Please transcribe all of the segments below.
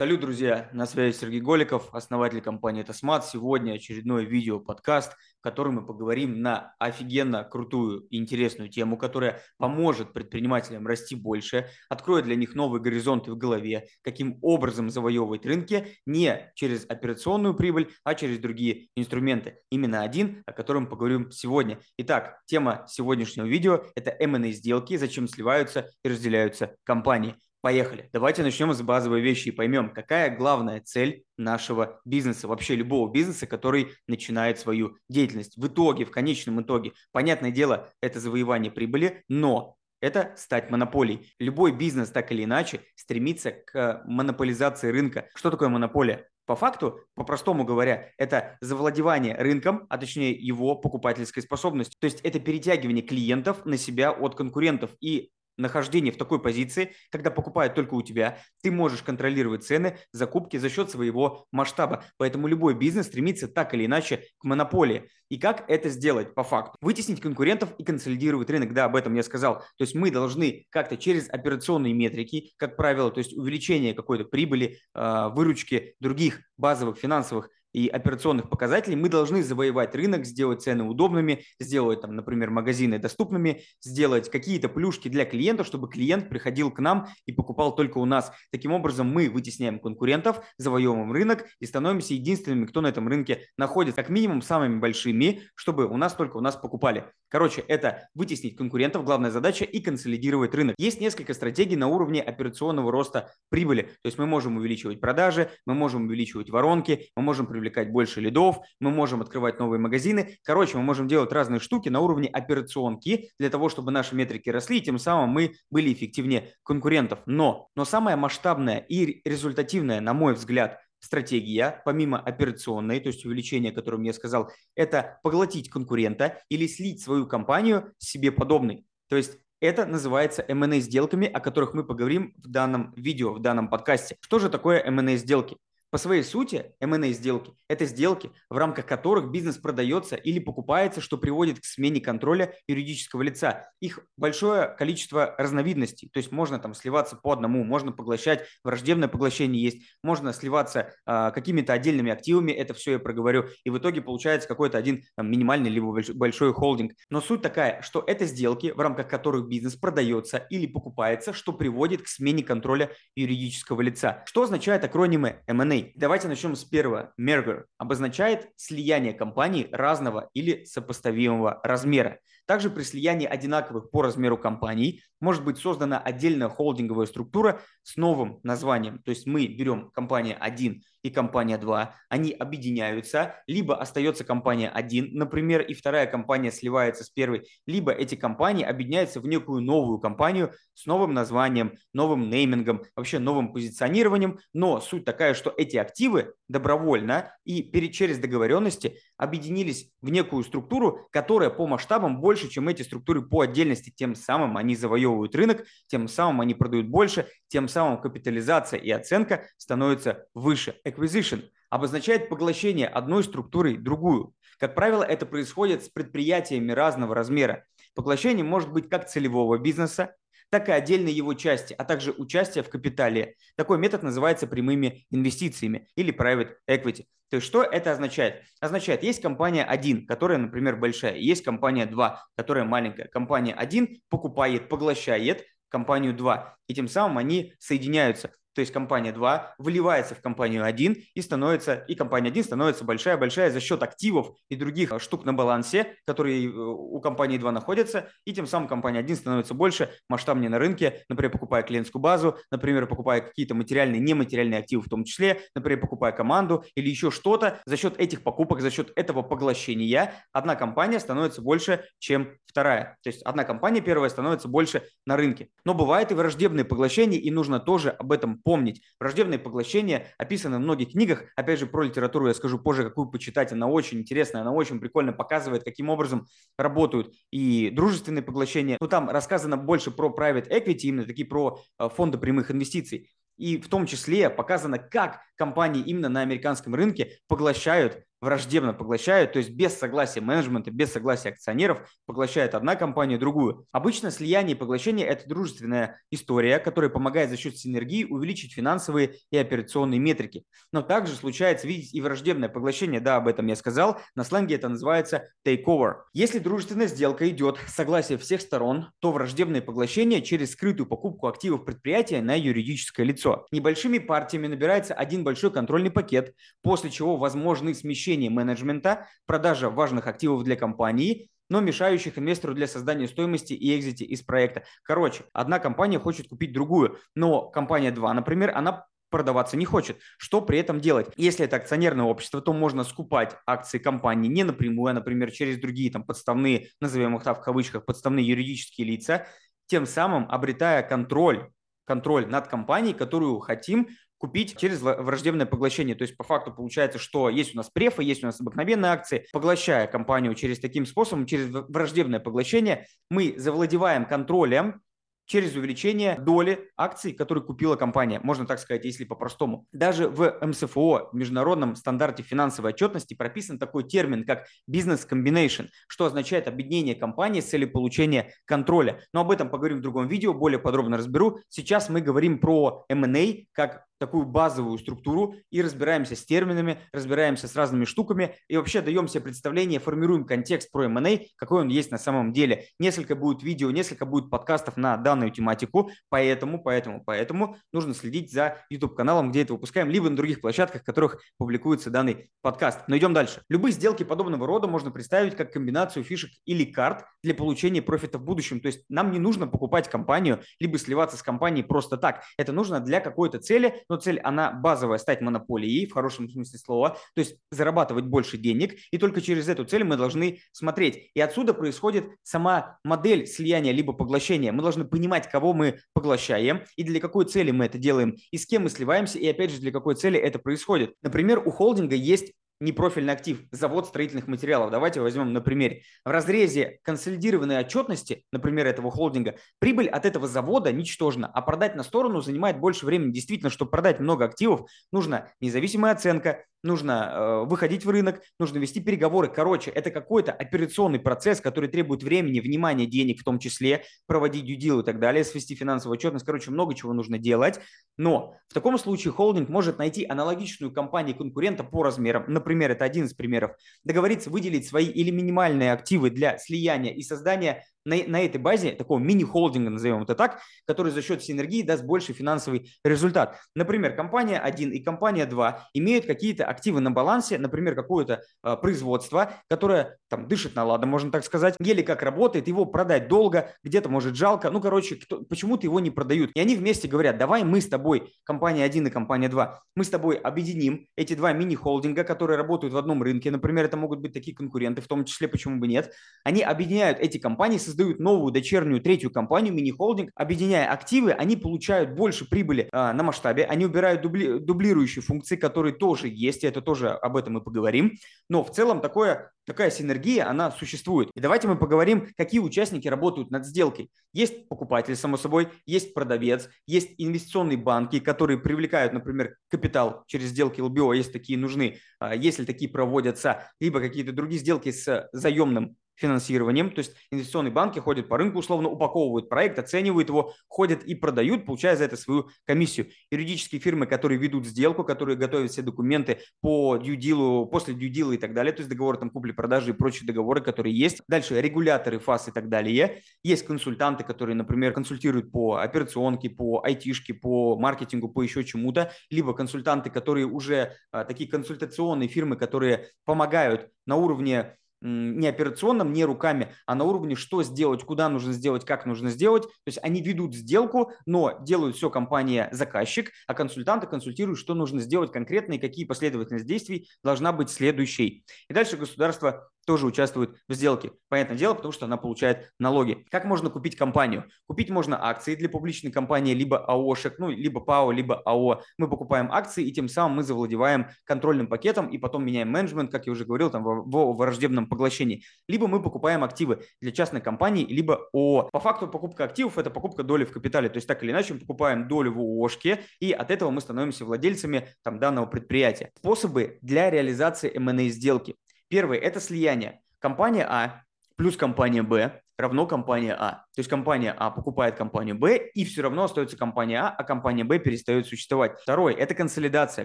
Салют, друзья! На связи Сергей Голиков, основатель компании Тосмат. Сегодня очередной видео-подкаст, в котором мы поговорим на офигенно крутую и интересную тему, которая поможет предпринимателям расти больше, откроет для них новые горизонты в голове, каким образом завоевывать рынки не через операционную прибыль, а через другие инструменты. Именно один, о котором поговорим сегодня. Итак, тема сегодняшнего видео – это M&A сделки, зачем сливаются и разделяются компании. Поехали. Давайте начнем с базовой вещи и поймем, какая главная цель нашего бизнеса, вообще любого бизнеса, который начинает свою деятельность. В итоге, в конечном итоге, понятное дело, это завоевание прибыли, но это стать монополией. Любой бизнес так или иначе стремится к монополизации рынка. Что такое монополия? По факту, по-простому говоря, это завладевание рынком, а точнее его покупательской способностью. То есть это перетягивание клиентов на себя от конкурентов. И нахождение в такой позиции, когда покупают только у тебя, ты можешь контролировать цены закупки за счет своего масштаба. Поэтому любой бизнес стремится так или иначе к монополии. И как это сделать по факту? Вытеснить конкурентов и консолидировать рынок. Да, об этом я сказал. То есть мы должны как-то через операционные метрики, как правило, то есть увеличение какой-то прибыли, а, выручки других базовых финансовых и операционных показателей, мы должны завоевать рынок, сделать цены удобными, сделать, там, например, магазины доступными, сделать какие-то плюшки для клиента, чтобы клиент приходил к нам и покупал только у нас. Таким образом, мы вытесняем конкурентов, завоевываем рынок и становимся единственными, кто на этом рынке находится, как минимум самыми большими, чтобы у нас только у нас покупали. Короче, это вытеснить конкурентов, главная задача, и консолидировать рынок. Есть несколько стратегий на уровне операционного роста прибыли. То есть мы можем увеличивать продажи, мы можем увеличивать воронки, мы можем привлекать больше лидов, мы можем открывать новые магазины. Короче, мы можем делать разные штуки на уровне операционки для того, чтобы наши метрики росли, и тем самым мы были эффективнее конкурентов. Но, но самое масштабное и результативное, на мой взгляд, стратегия, помимо операционной, то есть увеличения, о котором я сказал, это поглотить конкурента или слить свою компанию себе подобной. То есть это называется M&A сделками, о которых мы поговорим в данном видео, в данном подкасте. Что же такое M&A сделки? По своей сути, M&A сделки – это сделки, в рамках которых бизнес продается или покупается, что приводит к смене контроля юридического лица. Их большое количество разновидностей, то есть можно там сливаться по одному, можно поглощать, враждебное поглощение есть, можно сливаться э, какими-то отдельными активами, это все я проговорю, и в итоге получается какой-то один там, минимальный либо большой, большой холдинг. Но суть такая, что это сделки, в рамках которых бизнес продается или покупается, что приводит к смене контроля юридического лица. Что означает акронимы M&A? Давайте начнем с первого. Merger обозначает слияние компаний разного или сопоставимого размера. Также при слиянии одинаковых по размеру компаний может быть создана отдельная холдинговая структура с новым названием. То есть мы берем компания 1 и компания 2, они объединяются, либо остается компания 1, например, и вторая компания сливается с первой, либо эти компании объединяются в некую новую компанию с новым названием, новым неймингом, вообще новым позиционированием. Но суть такая, что эти активы добровольно и перед, через договоренности объединились в некую структуру, которая по масштабам больше, чем эти структуры по отдельности. Тем самым они завоевывают рынок, тем самым они продают больше, тем самым капитализация и оценка становятся выше. Acquisition обозначает поглощение одной структуры другую. Как правило, это происходит с предприятиями разного размера. Поглощение может быть как целевого бизнеса, так и отдельной его части, а также участие в капитале. Такой метод называется прямыми инвестициями или private equity. То есть что это означает? Означает, есть компания 1, которая, например, большая, есть компания 2, которая маленькая. Компания 1 покупает, поглощает компанию 2, и тем самым они соединяются то есть компания 2 вливается в компанию 1 и становится, и компания 1 становится большая-большая за счет активов и других штук на балансе, которые э, у компании 2 находятся, и тем самым компания 1 становится больше, масштабнее на рынке, например, покупая клиентскую базу, например, покупая какие-то материальные, нематериальные активы в том числе, например, покупая команду или еще что-то, за счет этих покупок, за счет этого поглощения одна компания становится больше, чем вторая. То есть одна компания первая становится больше на рынке. Но бывает и враждебные поглощения, и нужно тоже об этом помнить. Враждебное поглощение описано в многих книгах. Опять же, про литературу я скажу позже, какую почитать. Она очень интересная, она очень прикольно показывает, каким образом работают и дружественные поглощения. Ну, там рассказано больше про private equity, именно такие про э, фонды прямых инвестиций. И в том числе показано, как компании именно на американском рынке поглощают враждебно поглощают, то есть без согласия менеджмента, без согласия акционеров поглощает одна компания другую. Обычно слияние и поглощение – это дружественная история, которая помогает за счет синергии увеличить финансовые и операционные метрики. Но также случается видеть и враждебное поглощение, да, об этом я сказал, на сленге это называется takeover. Если дружественная сделка идет с согласия всех сторон, то враждебное поглощение через скрытую покупку активов предприятия на юридическое лицо. Небольшими партиями набирается один большой контрольный пакет, после чего возможны смещение менеджмента, продажа важных активов для компании, но мешающих инвестору для создания стоимости и экзити из проекта. Короче, одна компания хочет купить другую, но компания 2, например, она продаваться не хочет. Что при этом делать? Если это акционерное общество, то можно скупать акции компании не напрямую, а, например, через другие там подставные, назовем их так в кавычках, подставные юридические лица, тем самым обретая контроль контроль над компанией, которую хотим купить через враждебное поглощение. То есть по факту получается, что есть у нас префы, есть у нас обыкновенные акции. Поглощая компанию через таким способом, через враждебное поглощение, мы завладеваем контролем через увеличение доли акций, которые купила компания. Можно так сказать, если по-простому. Даже в МСФО, в Международном стандарте финансовой отчетности, прописан такой термин, как бизнес combination, что означает объединение компании с целью получения контроля. Но об этом поговорим в другом видео, более подробно разберу. Сейчас мы говорим про M&A как такую базовую структуру и разбираемся с терминами, разбираемся с разными штуками и вообще даем себе представление, формируем контекст про M&A, какой он есть на самом деле. Несколько будет видео, несколько будет подкастов на данную тематику, поэтому, поэтому, поэтому нужно следить за YouTube-каналом, где это выпускаем, либо на других площадках, в которых публикуется данный подкаст. Но идем дальше. Любые сделки подобного рода можно представить как комбинацию фишек или карт для получения профита в будущем. То есть нам не нужно покупать компанию, либо сливаться с компанией просто так. Это нужно для какой-то цели, но цель, она базовая, стать монополией в хорошем смысле слова, то есть зарабатывать больше денег, и только через эту цель мы должны смотреть. И отсюда происходит сама модель слияния либо поглощения. Мы должны понимать, кого мы поглощаем, и для какой цели мы это делаем, и с кем мы сливаемся, и опять же, для какой цели это происходит. Например, у холдинга есть непрофильный актив, завод строительных материалов. Давайте возьмем на примере. В разрезе консолидированной отчетности, например, этого холдинга, прибыль от этого завода ничтожна, а продать на сторону занимает больше времени. Действительно, чтобы продать много активов, нужна независимая оценка, нужно э, выходить в рынок, нужно вести переговоры. Короче, это какой-то операционный процесс, который требует времени, внимания, денег в том числе, проводить дюдил и так далее, свести финансовую отчетность. Короче, много чего нужно делать. Но в таком случае холдинг может найти аналогичную компанию конкурента по размерам. Например, это один из примеров. Договориться выделить свои или минимальные активы для слияния и создания на, на этой базе такого мини-холдинга, назовем это так, который за счет синергии даст больший финансовый результат. Например, компания 1 и компания 2 имеют какие-то активы на балансе, например, какое-то э, производство, которое там дышит на ладно, можно так сказать, еле как работает, его продать долго, где-то может жалко, ну, короче, почему-то его не продают. И они вместе говорят, давай мы с тобой, компания 1 и компания 2, мы с тобой объединим эти два мини-холдинга, которые работают в одном рынке, например, это могут быть такие конкуренты, в том числе, почему бы нет, они объединяют эти компании создают новую дочернюю третью компанию, мини-холдинг, объединяя активы, они получают больше прибыли а, на масштабе, они убирают дубли, дублирующие функции, которые тоже есть, и это тоже об этом мы поговорим. Но в целом такое такая синергия, она существует. И давайте мы поговорим, какие участники работают над сделкой. Есть покупатель, само собой, есть продавец, есть инвестиционные банки, которые привлекают, например, капитал через сделки ЛБО, если такие нужны, а, если такие проводятся, либо какие-то другие сделки с заемным финансированием, то есть инвестиционные банки ходят по рынку, условно упаковывают проект, оценивают его, ходят и продают, получая за это свою комиссию. Юридические фирмы, которые ведут сделку, которые готовят все документы по дьюдилу, после дьюдила и так далее, то есть договоры там купли-продажи и прочие договоры, которые есть. Дальше регуляторы, ФАС и так далее. Есть консультанты, которые, например, консультируют по операционке, по айтишке, по маркетингу, по еще чему-то, либо консультанты, которые уже а, такие консультационные фирмы, которые помогают на уровне не операционном, не руками, а на уровне, что сделать, куда нужно сделать, как нужно сделать. То есть они ведут сделку, но делают все компания-заказчик, а консультанты консультируют, что нужно сделать конкретно и какие последовательность действий должна быть следующей. И дальше государство тоже участвует в сделке. Понятное дело, потому что она получает налоги. Как можно купить компанию? Купить можно акции для публичной компании, либо АОшек, ну, либо ПАО, либо АО. Мы покупаем акции, и тем самым мы завладеваем контрольным пакетом, и потом меняем менеджмент, как я уже говорил, там, в, в враждебном поглощении. Либо мы покупаем активы для частной компании, либо ООО. По факту покупка активов – это покупка доли в капитале. То есть так или иначе мы покупаем долю в ООшке, и от этого мы становимся владельцами там, данного предприятия. Способы для реализации M&A сделки. Первый – это слияние. Компания А плюс компания Б равно компания А. То есть компания А покупает компанию Б, и все равно остается компания А, а компания Б перестает существовать. Второй – это консолидация.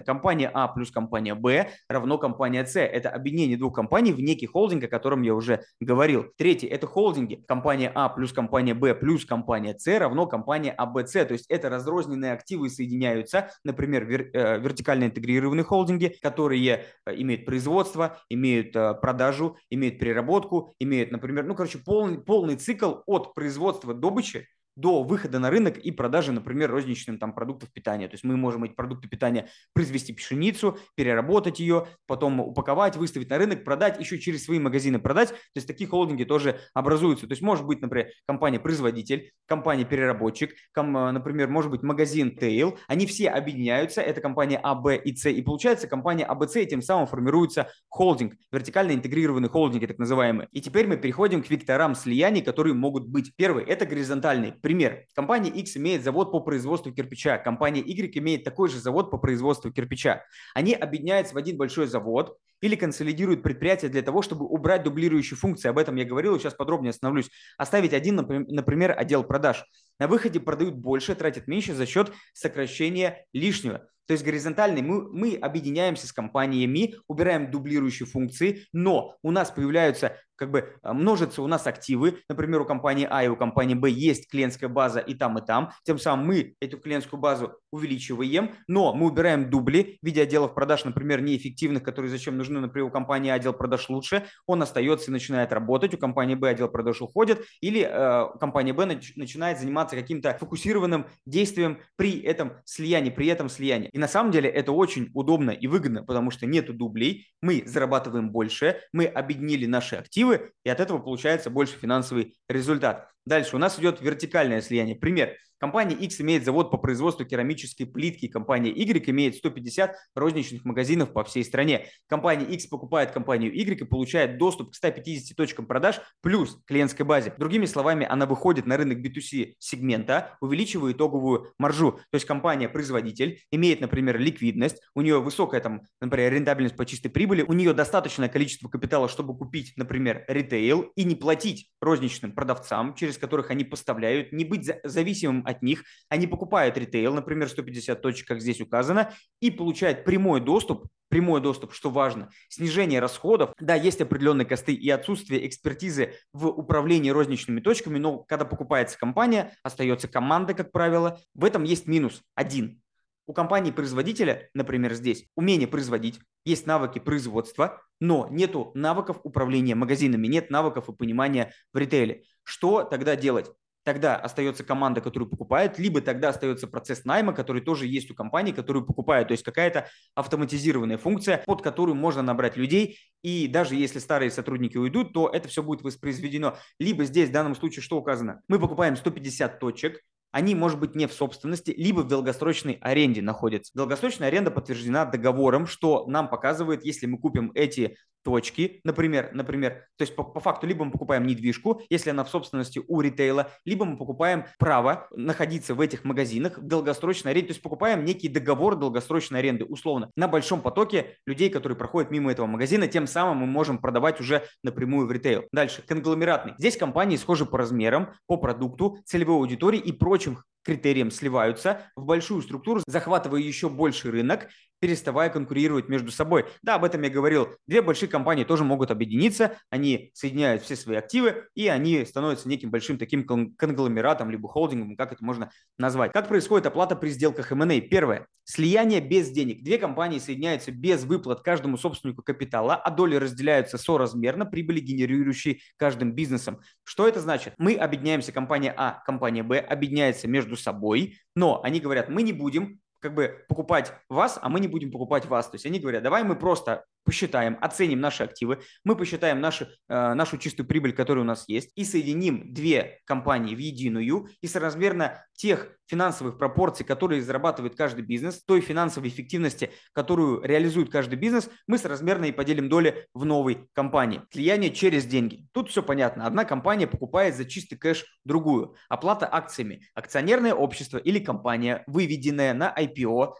Компания А плюс компания Б равно компания С. Это объединение двух компаний в некий холдинг, о котором я уже говорил. Третий – это холдинги. Компания А плюс компания Б плюс компания С равно компания АБЦ. То есть это разрозненные активы соединяются, например, вер, э, вертикально интегрированные холдинги, которые э, имеют производство, имеют э, продажу, имеют переработку, имеют, например, ну, короче, полный, полный полный цикл от производства добычи до выхода на рынок и продажи, например, розничным там продуктов питания. То есть мы можем эти продукты питания произвести пшеницу, переработать ее, потом упаковать, выставить на рынок, продать, еще через свои магазины продать. То есть такие холдинги тоже образуются. То есть может быть, например, компания-производитель, компания-переработчик, ком, например, может быть магазин Tail. Они все объединяются, это компания А, Б и С. И получается компания АБЦ, и тем самым формируется холдинг, вертикально интегрированный холдинги так называемые. И теперь мы переходим к векторам слияний, которые могут быть. Первый – это горизонтальный Пример. Компания X имеет завод по производству кирпича, компания Y имеет такой же завод по производству кирпича. Они объединяются в один большой завод или консолидируют предприятие для того, чтобы убрать дублирующие функции. Об этом я говорил, сейчас подробнее остановлюсь. Оставить один, например, отдел продаж. На выходе продают больше, тратят меньше за счет сокращения лишнего. То есть горизонтальный мы, мы объединяемся с компаниями, убираем дублирующие функции, но у нас появляются как бы а, множатся у нас активы, например, у компании А и у компании Б есть клиентская база и там, и там, тем самым мы эту клиентскую базу увеличиваем, но мы убираем дубли в виде отделов продаж, например, неэффективных, которые зачем нужны, например, у компании А отдел продаж лучше, он остается и начинает работать, у компании Б отдел продаж уходит, или э, компания Б нач- начинает заниматься каким-то фокусированным действием при этом слиянии, при этом слиянии. И на самом деле это очень удобно и выгодно, потому что нету дублей, мы зарабатываем больше, мы объединили наши активы, и от этого получается больше финансовый результат. Дальше у нас идет вертикальное слияние. Пример. Компания X имеет завод по производству керамической плитки. Компания Y имеет 150 розничных магазинов по всей стране. Компания X покупает компанию Y и получает доступ к 150 точкам продаж плюс клиентской базе. Другими словами, она выходит на рынок B2C сегмента, увеличивая итоговую маржу. То есть компания-производитель имеет, например, ликвидность, у нее высокая, там, например, рентабельность по чистой прибыли, у нее достаточное количество капитала, чтобы купить, например, ритейл и не платить розничным продавцам, через которых они поставляют, не быть зависимым от них. Они покупают ритейл, например, 150 точек, как здесь указано, и получают прямой доступ прямой доступ, что важно, снижение расходов. Да, есть определенные косты и отсутствие экспертизы в управлении розничными точками, но когда покупается компания, остается команда, как правило. В этом есть минус один. У компании-производителя, например, здесь умение производить, есть навыки производства, но нету навыков управления магазинами, нет навыков и понимания в ритейле. Что тогда делать? тогда остается команда, которую покупает, либо тогда остается процесс найма, который тоже есть у компании, которую покупают. То есть какая-то автоматизированная функция, под которую можно набрать людей, и даже если старые сотрудники уйдут, то это все будет воспроизведено. Либо здесь в данном случае что указано? Мы покупаем 150 точек, они, может быть, не в собственности, либо в долгосрочной аренде находятся. Долгосрочная аренда подтверждена договором, что нам показывает, если мы купим эти точки, например, например, то есть по, по факту либо мы покупаем недвижку, если она в собственности у ритейла, либо мы покупаем право находиться в этих магазинах в долгосрочной аренде, то есть покупаем некий договор долгосрочной аренды, условно, на большом потоке людей, которые проходят мимо этого магазина, тем самым мы можем продавать уже напрямую в ритейл. Дальше, конгломератный. Здесь компании схожи по размерам, по продукту, целевой аудитории и прочим критериям сливаются в большую структуру, захватывая еще больше рынок переставая конкурировать между собой. Да, об этом я говорил. Две большие компании тоже могут объединиться, они соединяют все свои активы, и они становятся неким большим таким конгломератом, либо холдингом, как это можно назвать. Как происходит оплата при сделках M&A? Первое. Слияние без денег. Две компании соединяются без выплат каждому собственнику капитала, а доли разделяются соразмерно прибыли, генерирующей каждым бизнесом. Что это значит? Мы объединяемся, компания А, компания Б объединяется между собой, но они говорят, мы не будем как бы покупать вас, а мы не будем покупать вас. То есть они говорят, давай мы просто посчитаем, оценим наши активы, мы посчитаем наши, э, нашу чистую прибыль, которая у нас есть, и соединим две компании в единую, и соразмерно тех финансовых пропорций, которые зарабатывает каждый бизнес, той финансовой эффективности, которую реализует каждый бизнес, мы соразмерно и поделим доли в новой компании. Слияние через деньги. Тут все понятно. Одна компания покупает за чистый кэш другую. Оплата акциями. Акционерное общество или компания, выведенная на IPO,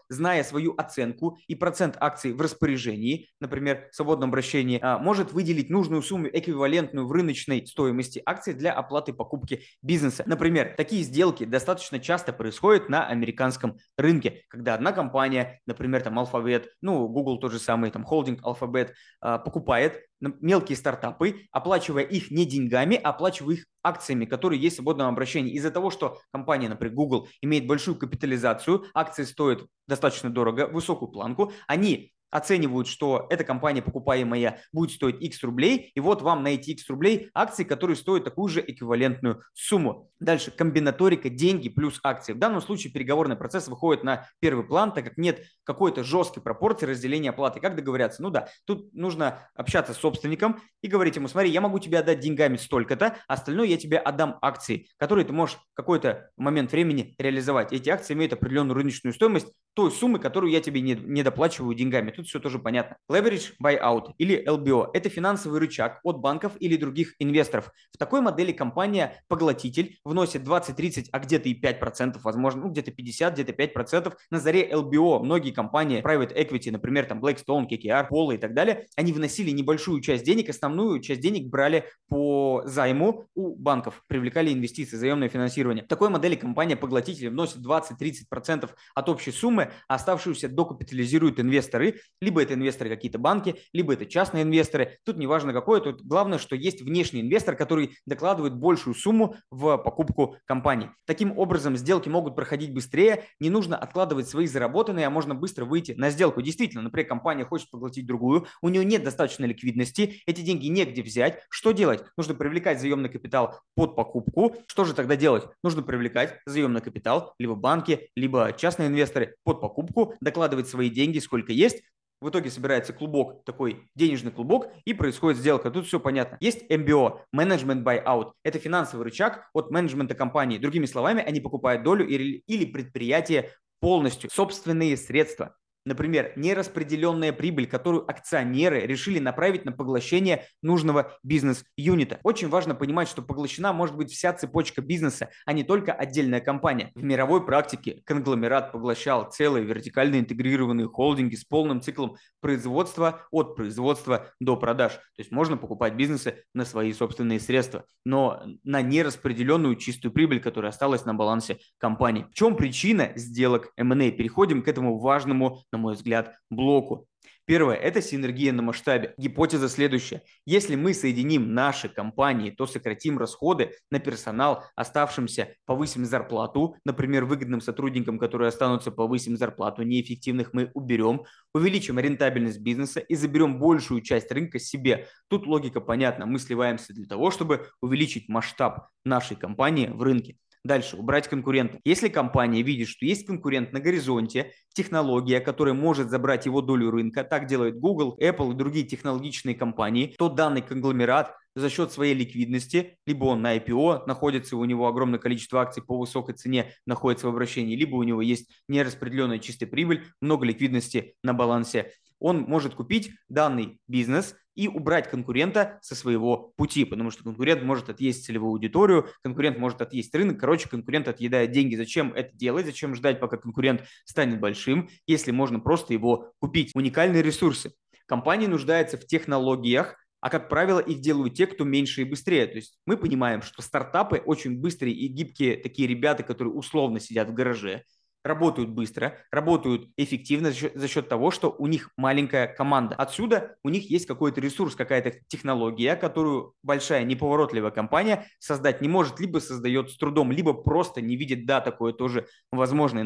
зная свою оценку и процент акций в распоряжении, например, в свободном обращении, а, может выделить нужную сумму, эквивалентную в рыночной стоимости акций для оплаты покупки бизнеса. Например, такие сделки достаточно часто происходят на американском рынке, когда одна компания, например, там Alphabet, ну, Google тот же самый, там, холдинг Alphabet, а, покупает мелкие стартапы, оплачивая их не деньгами, а оплачивая их акциями, которые есть в свободном обращении. Из-за того, что компания, например, Google, имеет большую капитализацию, акции стоят достаточно дорого, высокую планку, они оценивают, что эта компания, покупаемая, будет стоить X рублей, и вот вам на эти X рублей акции, которые стоят такую же эквивалентную сумму. Дальше, комбинаторика деньги плюс акции. В данном случае переговорный процесс выходит на первый план, так как нет какой-то жесткой пропорции разделения оплаты. Как договорятся? Ну да, тут нужно общаться с собственником и говорить ему, смотри, я могу тебе отдать деньгами столько-то, а остальное я тебе отдам акции, которые ты можешь в какой-то момент времени реализовать. Эти акции имеют определенную рыночную стоимость той суммы, которую я тебе не, доплачиваю деньгами тут все тоже понятно. Leverage Buyout или LBO – это финансовый рычаг от банков или других инвесторов. В такой модели компания-поглотитель вносит 20-30, а где-то и 5%, возможно, ну где-то 50, где-то 5%. На заре LBO многие компании private equity, например, там Blackstone, KKR, Polo и так далее, они вносили небольшую часть денег, основную часть денег брали по займу у банков, привлекали инвестиции, заемное финансирование. В такой модели компания-поглотитель вносит 20-30% от общей суммы, а оставшуюся докапитализируют инвесторы либо это инвесторы какие-то банки, либо это частные инвесторы. Тут неважно какой, тут главное, что есть внешний инвестор, который докладывает большую сумму в покупку компании. Таким образом, сделки могут проходить быстрее, не нужно откладывать свои заработанные, а можно быстро выйти на сделку. Действительно, например, компания хочет поглотить другую, у нее нет достаточной ликвидности, эти деньги негде взять. Что делать? Нужно привлекать заемный капитал под покупку. Что же тогда делать? Нужно привлекать заемный капитал, либо банки, либо частные инвесторы под покупку, докладывать свои деньги, сколько есть, в итоге собирается клубок, такой денежный клубок, и происходит сделка. Тут все понятно. Есть MBO, Management Buyout. Это финансовый рычаг от менеджмента компании. Другими словами, они покупают долю или предприятие полностью. Собственные средства. Например, нераспределенная прибыль, которую акционеры решили направить на поглощение нужного бизнес-юнита. Очень важно понимать, что поглощена может быть вся цепочка бизнеса, а не только отдельная компания. В мировой практике конгломерат поглощал целые вертикально интегрированные холдинги с полным циклом производства от производства до продаж. То есть можно покупать бизнесы на свои собственные средства, но на нераспределенную чистую прибыль, которая осталась на балансе компании. В чем причина сделок M&A? Переходим к этому важному, на мой взгляд, блоку. Первое – это синергия на масштабе. Гипотеза следующая. Если мы соединим наши компании, то сократим расходы на персонал, оставшимся повысим зарплату, например, выгодным сотрудникам, которые останутся, повысим зарплату, неэффективных мы уберем, увеличим рентабельность бизнеса и заберем большую часть рынка себе. Тут логика понятна. Мы сливаемся для того, чтобы увеличить масштаб нашей компании в рынке. Дальше, убрать конкурента. Если компания видит, что есть конкурент на горизонте, технология, которая может забрать его долю рынка, так делают Google, Apple и другие технологичные компании, то данный конгломерат за счет своей ликвидности, либо он на IPO, находится у него огромное количество акций по высокой цене, находится в обращении, либо у него есть нераспределенная чистая прибыль, много ликвидности на балансе, он может купить данный бизнес и убрать конкурента со своего пути, потому что конкурент может отъесть целевую аудиторию, конкурент может отъесть рынок, короче, конкурент отъедает деньги. Зачем это делать? Зачем ждать, пока конкурент станет большим, если можно просто его купить? Уникальные ресурсы. Компания нуждается в технологиях, а как правило их делают те, кто меньше и быстрее. То есть мы понимаем, что стартапы очень быстрые и гибкие такие ребята, которые условно сидят в гараже, работают быстро, работают эффективно за счет, за счет того, что у них маленькая команда. Отсюда у них есть какой-то ресурс, какая-то технология, которую большая неповоротливая компания создать не может, либо создает с трудом, либо просто не видит, да, такое тоже возможно,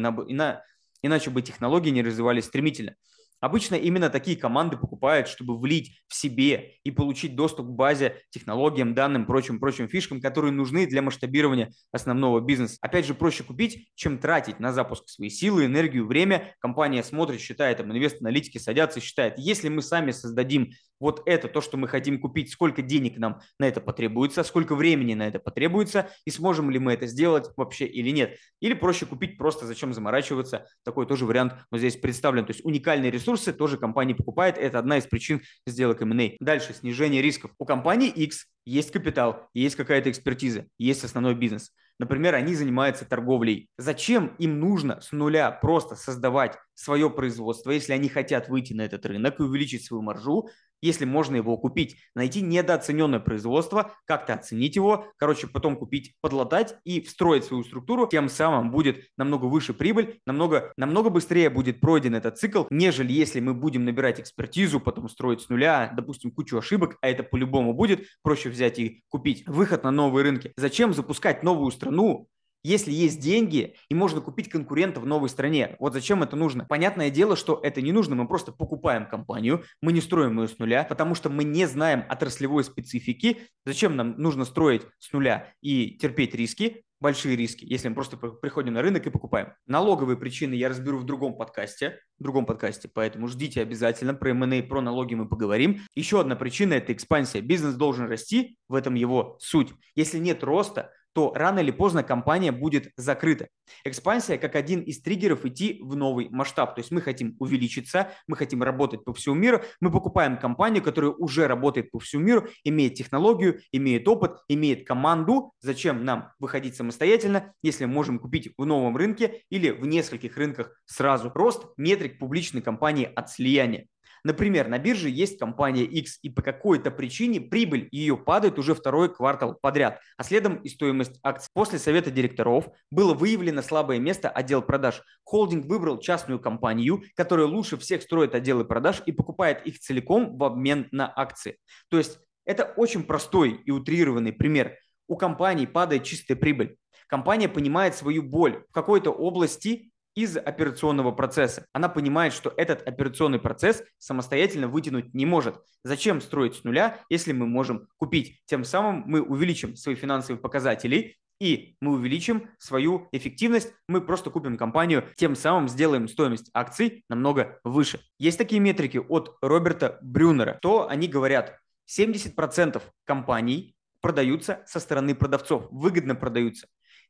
иначе бы технологии не развивались стремительно. Обычно именно такие команды покупают, чтобы влить в себе и получить доступ к базе, технологиям, данным, прочим-прочим фишкам, которые нужны для масштабирования основного бизнеса. Опять же, проще купить, чем тратить на запуск свои силы, энергию, время. Компания смотрит, считает, там, инвест-аналитики садятся и считают, если мы сами создадим вот это, то, что мы хотим купить, сколько денег нам на это потребуется, сколько времени на это потребуется, и сможем ли мы это сделать вообще или нет. Или проще купить просто, зачем заморачиваться, такой тоже вариант вот здесь представлен. То есть уникальные ресурсы тоже компания покупает, это одна из причин сделок M&A. Дальше, снижение рисков. У компании X есть капитал, есть какая-то экспертиза, есть основной бизнес. Например, они занимаются торговлей. Зачем им нужно с нуля просто создавать свое производство, если они хотят выйти на этот рынок и увеличить свою маржу, если можно его купить, найти недооцененное производство, как-то оценить его, короче, потом купить, подлатать и встроить свою структуру, тем самым будет намного выше прибыль, намного, намного быстрее будет пройден этот цикл, нежели если мы будем набирать экспертизу, потом строить с нуля, допустим, кучу ошибок, а это по-любому будет, проще взять и купить. Выход на новые рынки. Зачем запускать новую страну, если есть деньги и можно купить конкурента в новой стране. Вот зачем это нужно? Понятное дело, что это не нужно. Мы просто покупаем компанию, мы не строим ее с нуля, потому что мы не знаем отраслевой специфики. Зачем нам нужно строить с нуля и терпеть риски? большие риски, если мы просто приходим на рынок и покупаем. Налоговые причины я разберу в другом подкасте, в другом подкасте, поэтому ждите обязательно. Про M&A, про налоги мы поговорим. Еще одна причина – это экспансия. Бизнес должен расти, в этом его суть. Если нет роста, то рано или поздно компания будет закрыта. Экспансия как один из триггеров идти в новый масштаб. То есть мы хотим увеличиться, мы хотим работать по всему миру, мы покупаем компанию, которая уже работает по всему миру, имеет технологию, имеет опыт, имеет команду. Зачем нам выходить самостоятельно, если мы можем купить в новом рынке или в нескольких рынках сразу? Рост метрик публичной компании от слияния. Например, на бирже есть компания X, и по какой-то причине прибыль ее падает уже второй квартал подряд, а следом и стоимость акций. После совета директоров было выявлено слабое место отдел продаж. Холдинг выбрал частную компанию, которая лучше всех строит отделы продаж и покупает их целиком в обмен на акции. То есть это очень простой и утрированный пример. У компании падает чистая прибыль. Компания понимает свою боль в какой-то области из операционного процесса. Она понимает, что этот операционный процесс самостоятельно вытянуть не может. Зачем строить с нуля, если мы можем купить? Тем самым мы увеличим свои финансовые показатели и мы увеличим свою эффективность, мы просто купим компанию, тем самым сделаем стоимость акций намного выше. Есть такие метрики от Роберта Брюнера, то они говорят, 70% компаний продаются со стороны продавцов, выгодно продаются.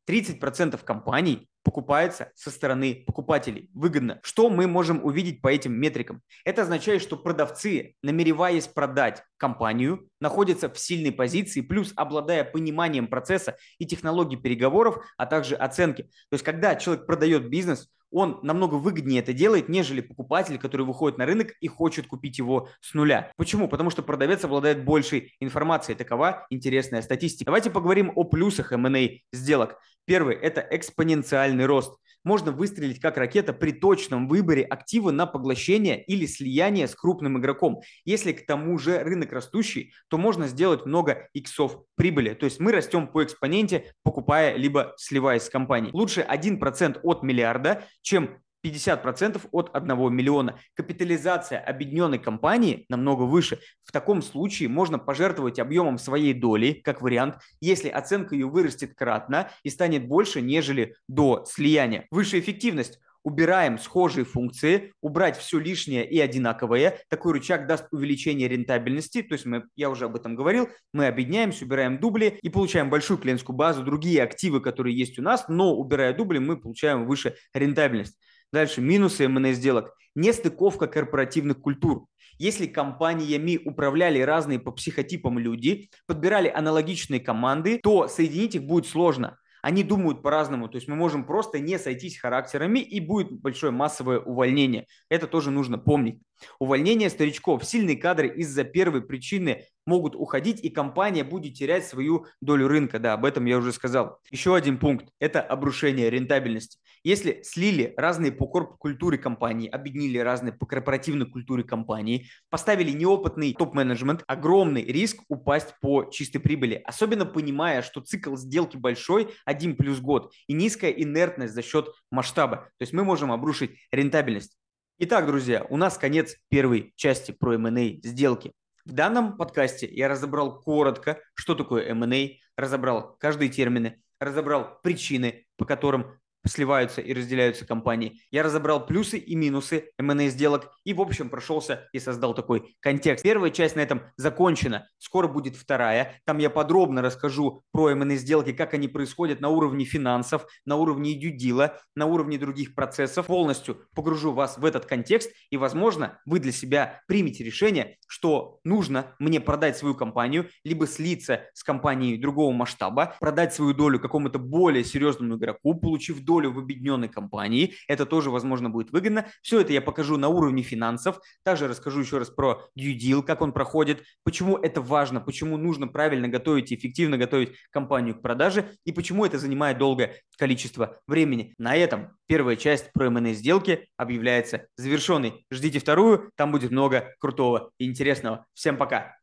30% компаний покупается со стороны покупателей. Выгодно. Что мы можем увидеть по этим метрикам? Это означает, что продавцы, намереваясь продать компанию, находятся в сильной позиции, плюс обладая пониманием процесса и технологий переговоров, а также оценки. То есть, когда человек продает бизнес, он намного выгоднее это делает, нежели покупатель, который выходит на рынок и хочет купить его с нуля. Почему? Потому что продавец обладает большей информацией. Такова интересная статистика. Давайте поговорим о плюсах M&A сделок. Первый – это экспоненциальный рост. Можно выстрелить как ракета при точном выборе актива на поглощение или слияние с крупным игроком. Если к тому же рынок растущий, то можно сделать много иксов прибыли. То есть мы растем по экспоненте, покупая либо сливаясь с компанией. Лучше 1% от миллиарда, чем 50% от 1 миллиона. Капитализация объединенной компании намного выше. В таком случае можно пожертвовать объемом своей доли, как вариант, если оценка ее вырастет кратно и станет больше, нежели до слияния. Высшая эффективность убираем схожие функции, убрать все лишнее и одинаковое. Такой рычаг даст увеличение рентабельности. То есть мы, я уже об этом говорил, мы объединяемся, убираем дубли и получаем большую клиентскую базу, другие активы, которые есть у нас, но убирая дубли, мы получаем выше рентабельность. Дальше минусы M&A сделок. Нестыковка корпоративных культур. Если компаниями управляли разные по психотипам люди, подбирали аналогичные команды, то соединить их будет сложно. Они думают по-разному, то есть мы можем просто не сойтись характерами и будет большое массовое увольнение. Это тоже нужно помнить. Увольнение старичков, сильные кадры из-за первой причины могут уходить, и компания будет терять свою долю рынка. Да, об этом я уже сказал. Еще один пункт – это обрушение рентабельности. Если слили разные по корп-культуре компании, объединили разные по корпоративной культуре компании, поставили неопытный топ-менеджмент, огромный риск упасть по чистой прибыли. Особенно понимая, что цикл сделки большой, один плюс год, и низкая инертность за счет масштаба. То есть мы можем обрушить рентабельность. Итак, друзья, у нас конец первой части про M&A сделки. В данном подкасте я разобрал коротко, что такое M&A, разобрал каждые термины, разобрал причины, по которым сливаются и разделяются компании. Я разобрал плюсы и минусы M&A сделок и, в общем, прошелся и создал такой контекст. Первая часть на этом закончена. Скоро будет вторая. Там я подробно расскажу про M&A сделки, как они происходят на уровне финансов, на уровне дюдила, на уровне других процессов. Полностью погружу вас в этот контекст и, возможно, вы для себя примете решение, что нужно мне продать свою компанию, либо слиться с компанией другого масштаба, продать свою долю какому-то более серьезному игроку, получив долю долю в объединенной компании. Это тоже, возможно, будет выгодно. Все это я покажу на уровне финансов. Также расскажу еще раз про due deal, как он проходит, почему это важно, почему нужно правильно готовить и эффективно готовить компанию к продаже и почему это занимает долгое количество времени. На этом первая часть про M&A сделки объявляется завершенной. Ждите вторую, там будет много крутого и интересного. Всем пока!